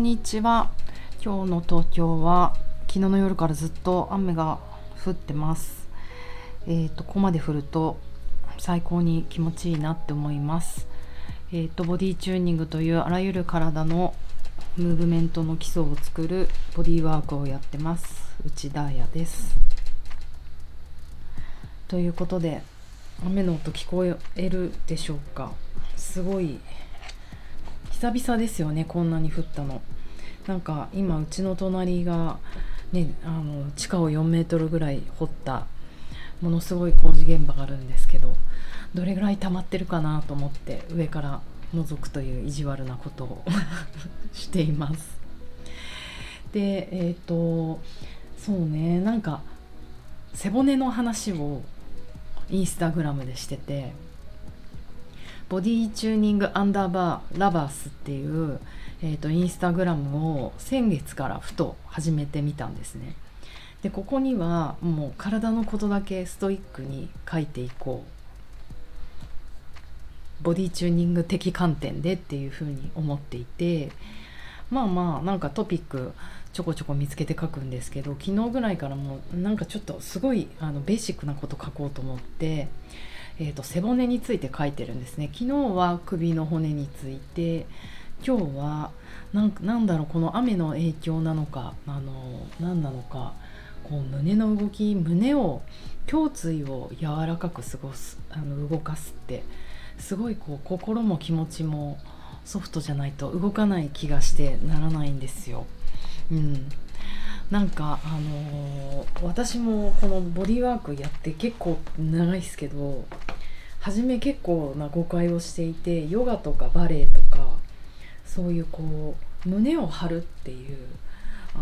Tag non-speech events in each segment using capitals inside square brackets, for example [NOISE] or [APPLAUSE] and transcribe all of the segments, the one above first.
んにちは。今日の東京は昨日の夜からずっと雨が降ってます。えっ、ー、とここまで降ると最高に気持ちいいなって思います。えっ、ー、とボディチューニングというあらゆる体のムーブメントの基礎を作るボディワークをやってます。内田彩です。ということで雨の音聞こえるでしょうか。すごい久々ですよねこんなに降ったの。なんか今うちの隣がねあの地下を4メートルぐらい掘ったものすごい工事現場があるんですけどどれぐらい溜まってるかなと思って上から覗くという意地悪なことを [LAUGHS] しています。でえっ、ー、とそうねなんか背骨の話をインスタグラムでしててボディチューニングアンダーバーラバースっていう、えーと、インスタグラムを先月からふと始めてみたんですね。でここにはもう体のことだけストイックに書いていこう。ボディチューニング的観点でっていうふうに思っていて。まあまあなんかトピックちょこちょこ見つけて書くんですけど昨日ぐらいからもうなんかちょっとすごいあのベーシックなこと書こうと思ってえーと、背骨について書いてるんですね。昨日は首の骨について今日はなんなんだろうこの雨の影響なのかあの何なのかこう胸の動き胸を胸椎を柔らかく過ごすあの動かすってすごいこう心も気持ちもソフトじゃないと動かない気がしてならないんですよ。うん、なんかあのー、私もこのボディワークやって結構長いですけど初め結構な誤解をしていてヨガとかバレエとかそういうこう胸を張るっていうあ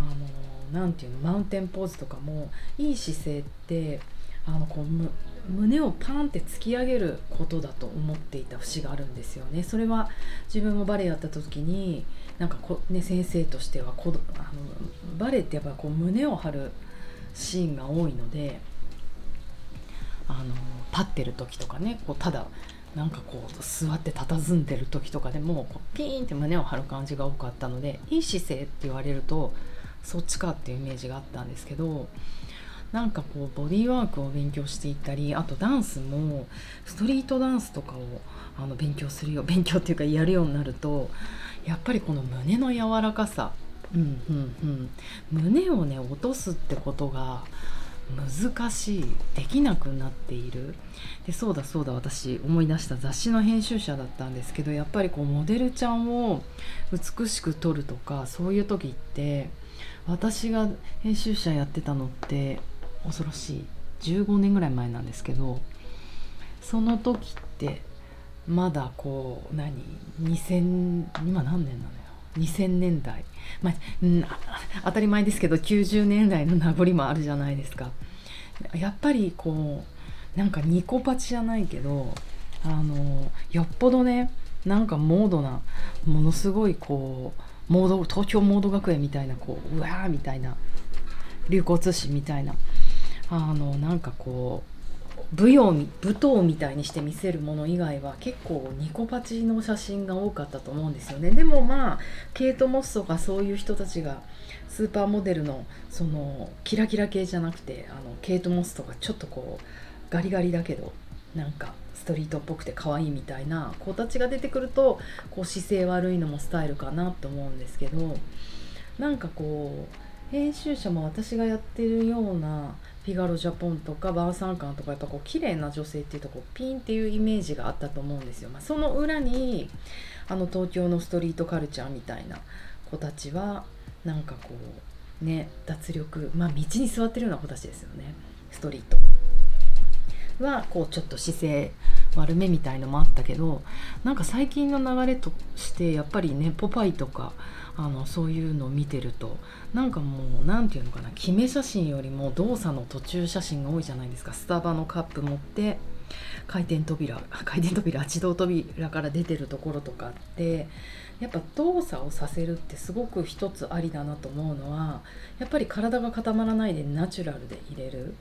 のなんていうのマウンテンポーズとかもいい姿勢ってあのこう胸をパンって突き上げることだと思っていた節があるんですよね。それは自分もバレエやった時になんかこ、ね、先生としてはこあのバレエってやっぱこう胸を張るシーンが多いのであの立ってる時とかねこうただなんかこう座って佇んでる時とかでもこうピーンって胸を張る感じが多かったのでいい姿勢って言われるとそっちかっていうイメージがあったんですけどなんかこうボディーワークを勉強していったりあとダンスもストリートダンスとかをあの勉強するよ [LAUGHS] 勉強っていうかやるようになるとやっぱりこの胸の柔らかさ、うんうんうん、胸をね落とすってことが難しい。できなくなっている。でそうだそうだ私思い出した雑誌の編集者だったんですけどやっぱりこうモデルちゃんを美しく撮るとかそういう時って私が編集者やってたのって恐ろしい。15年ぐらい前なんですけどその時ってまだこう何？2000今何年なのよ？2000年代、まあ、当たり前ですけど90年代の名残もあるじゃないですか。やっぱりこうなんかニコパチじゃないけどあのよっぽどねなんかモードなものすごいこうモード東京モード学園みたいなこううわーみたいな流行通信みたいなあのなんかこう舞踊舞踏みたいにして見せるもの以外は結構ニコパチの写真が多かったと思うんですよね。でもまあケイト・モスとかそういう人たちがスーパーモデルのそのキラキラ系じゃなくてあのケイト・モスとかちょっとこうガリガリだけどなんかストリートっぽくて可愛いみたいな子たちが出てくるとこう姿勢悪いのもスタイルかなと思うんですけどなんかこう編集者も私がやってるようなフィガロジャポンとかバーサンカンとかやっぱこう綺麗な女性っていうとこうピンっていうイメージがあったと思うんですよ。まあ、その裏にあの東京のストリートカルチャーみたいな子たちはなんかこうね脱力まあ道に座ってるような子たちですよねストリート。はこうちょっと姿勢悪めみたいのもあったけどなんか最近の流れとしてやっぱりねポパイとかあのそういうのを見てるとなんかもう何て言うのかな決め写真よりも動作の途中写真が多いじゃないですか。スタバのカップ持って回転扉 [LAUGHS] 回転扉自動扉から出てるところとかってやっぱ動作をさせるってすごく一つありだなと思うのはやっぱり体が固まらないでナチュラルで入れる。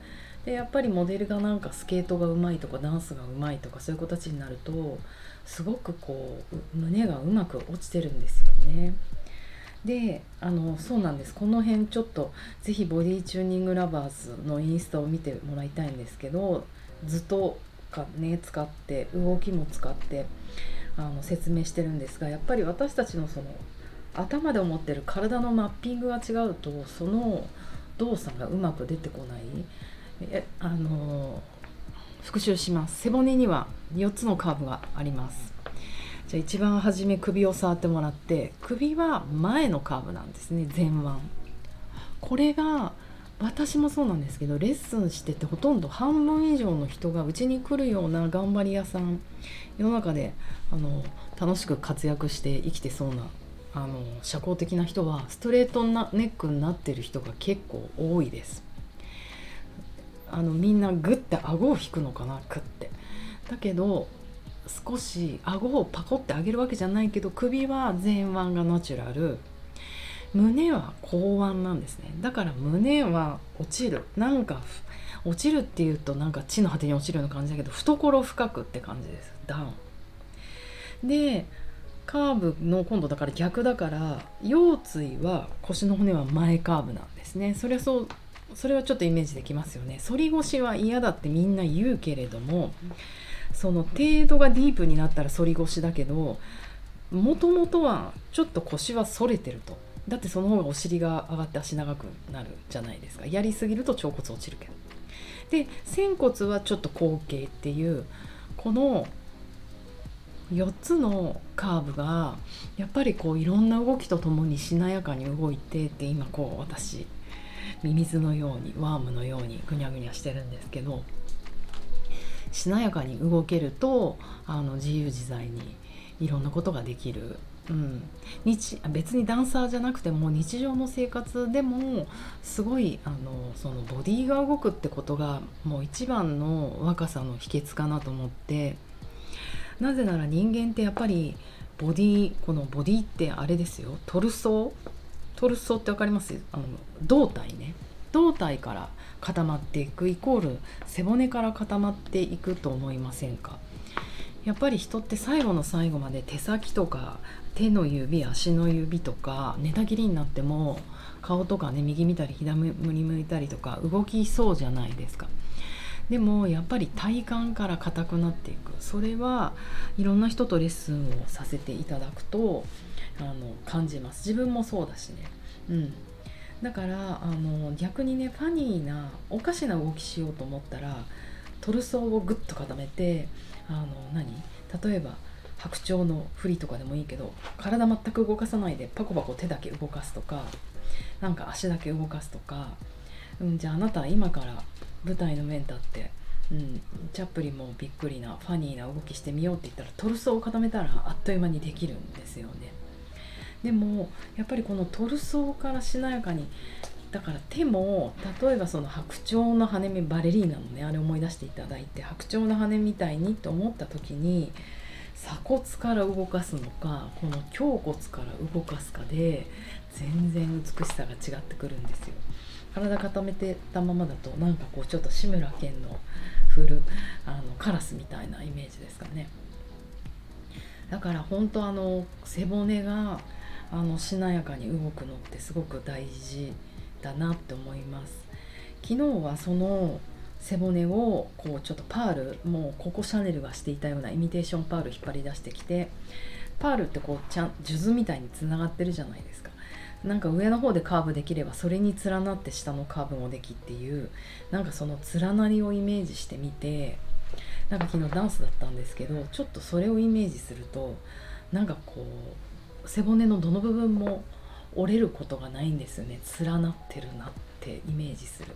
でやっぱりモデルがなんかスケートがうまいとかダンスがうまいとかそういう子たちになるとすごくこう胸がうまく落ちてるんですよね。であのそうなんですこの辺ちょっとぜひボディチューニングラバーズのインスタを見てもらいたいんですけど図とかね使って動きも使ってあの説明してるんですがやっぱり私たちのその頭で思ってる体のマッピングが違うとその動作がうまく出てこないえあの復習します。背骨には4つのカーブがあります。じゃあ一番初め首を触ってもらって首は前のカーブなんですね。前腕。これが私もそうなんですけどレッスンしててほとんど半分以上の人がうちに来るような頑張り屋さん世の中であの楽しく活躍して生きてそうなあの社交的な人はストレートなネックになってる人が結構多いです。あのみんなグッて顎を引くのかなクッて。だけど少し顎をパコって上げるわけじゃないけど首は前腕がナチュラル。胸は後腕なんですね。だから胸は落ちる。なんか落ちるっていうとなんか地の果てに落ちるような感じだけど懐深くって感じです。ダウン。でカーブの今度だから逆だから腰椎は腰の骨は前カーブなんですね。それはそうそれはちょっとイメージできますよね。反り腰は嫌だってみんな言うけれどもその程度がディープになったら反り腰だけどもともとはちょっと腰は反れてると。だってその方がお尻が上がって足長くなるじゃないですか。やりすぎると腸骨落ちるけど。で仙骨はちょっと後傾っていうこの4つのカーブがやっぱりこういろんな動きとともにしなやかに動いてって今こう私ミミズのようにワームのようにぐにゃぐにゃしてるんですけどしなやかに動けるとあの自由自在にいろんなことができる、うん、日別にダンサーじゃなくても日常の生活でもすごいあのそのボディが動くってことがもう一番の若さの秘訣かなと思ってなぜなら人間ってやっぱりボディこのボディってあれですよ。トルソートルソーって分かります？あの胴体ね。胴体から固まっていくイコール背骨から固まっていくと思いませんか？やっぱり人って最後の最後まで手先とか手の指足の指とか寝たきりになっても顔とかね右見たり左向いたりとか動きそうじゃないですか。でもやっぱり体幹から硬くなっていく。それはいろんな人とレッスンをさせていただくとあの感じます。自分もそうだしね。うん。だからあの逆にねファニーなおかしな動きしようと思ったらトルソーをグッと固めてあの何？例えば白鳥の振りとかでもいいけど体全く動かさないでパコパコ手だけ動かすとかなんか足だけ動かすとか、うん、じゃああなた今から舞台の上に立って、うん、チャップリンもびっくりなファニーな動きしてみようって言ったらトルソーを固めたらあっという間にできるんですよね。でもやっぱりこのトルソーからしなやかにだから手も例えばその白鳥の羽目バレリーナのねあれ思い出していただいて白鳥の羽みたいにと思った時に鎖骨から動かすのかこの胸骨から動かすかで全然美しさが違ってくるんですよ。体固めてたままだとなんかこうちょっと志村けんのフルあのカラスみたいなイメージですかね。だから本当あの背骨があのしなやかに動くのってすごく大事だなって思います。昨日はその背骨をこうちょっとパールもうココシャネルがしていたようなイミテーションパール引っ張り出してきてパールってこうちゃん数珠みたいにつながってるじゃないですか。なんか上の方でカーブできればそれに連なって下のカーブもできっていうなんかその連なりをイメージしてみてなんか昨日ダンスだったんですけどちょっとそれをイメージするとなんかこう背骨のどの部分も折れることがないんですよね。連なってるなってイメージする。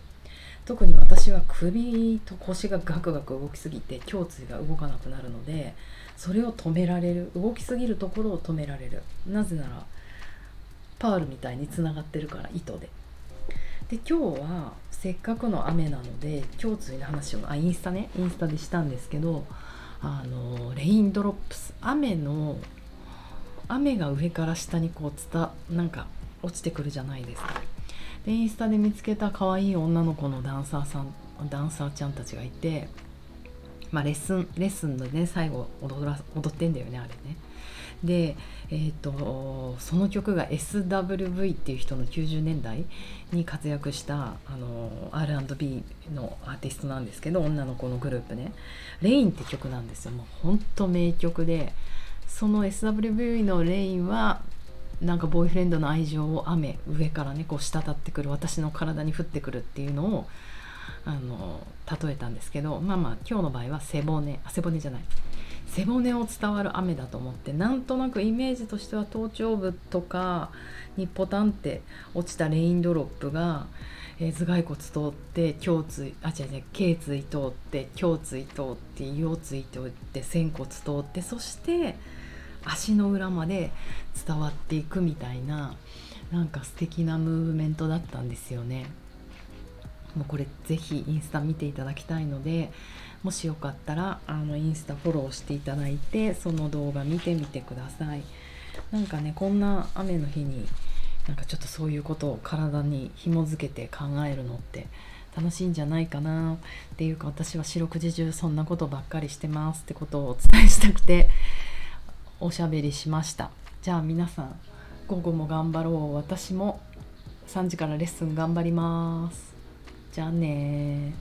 特に私は首と腰がガクガク動きすぎて胸椎が動かなくなるのでそれを止められる動きすぎるところを止められる。なぜならパールみたいにつながってるから糸で。で今日はせっかくの雨なので胸椎の話をあインスタねインスタでしたんですけどあのレインドロップス。雨の雨が上から下にこうつたなんか落ちてくるじゃないですか。でインスタで見つけた可愛い女の子のダンサーさんダンサーちゃんたちがいてまあ、レッスンレッスンのね最後踊ら踊ってんだよねあれね。で、えーと、その曲が SWV っていう人の90年代に活躍したあの R&B のアーティストなんですけど女の子のグループね「レイン」って曲なんですよ。もうほんと名曲でその SWV の「レイン」はなんかボーイフレンドの愛情を雨上からねこう滴ってくる私の体に降ってくるっていうのをあの例えたんですけどまあまあ今日の場合は背骨あ背骨じゃない。背骨を伝わる雨だと思ってなんとなくイメージとしては頭頂部とかにポタンって落ちたレインドロップが、えー、頭蓋骨通って胸椎あ違う違う頸椎通って胸椎通って腰椎通って仙骨通ってそして足の裏まで伝わっていくみたいななんか素敵なムーブメントだったんですよね。もうこれぜひインスタ見ていただきたいのでもしよかったらあのインスタフォローしていただいてその動画見てみてくださいなんかねこんな雨の日になんかちょっとそういうことを体に紐づけて考えるのって楽しいんじゃないかなっていうか私は四六時中そんなことばっかりしてますってことをお伝えしたくておしゃべりしました。じゃあ皆さん午後も頑張ろう。私も3時からレッスン頑張ります。じゃあね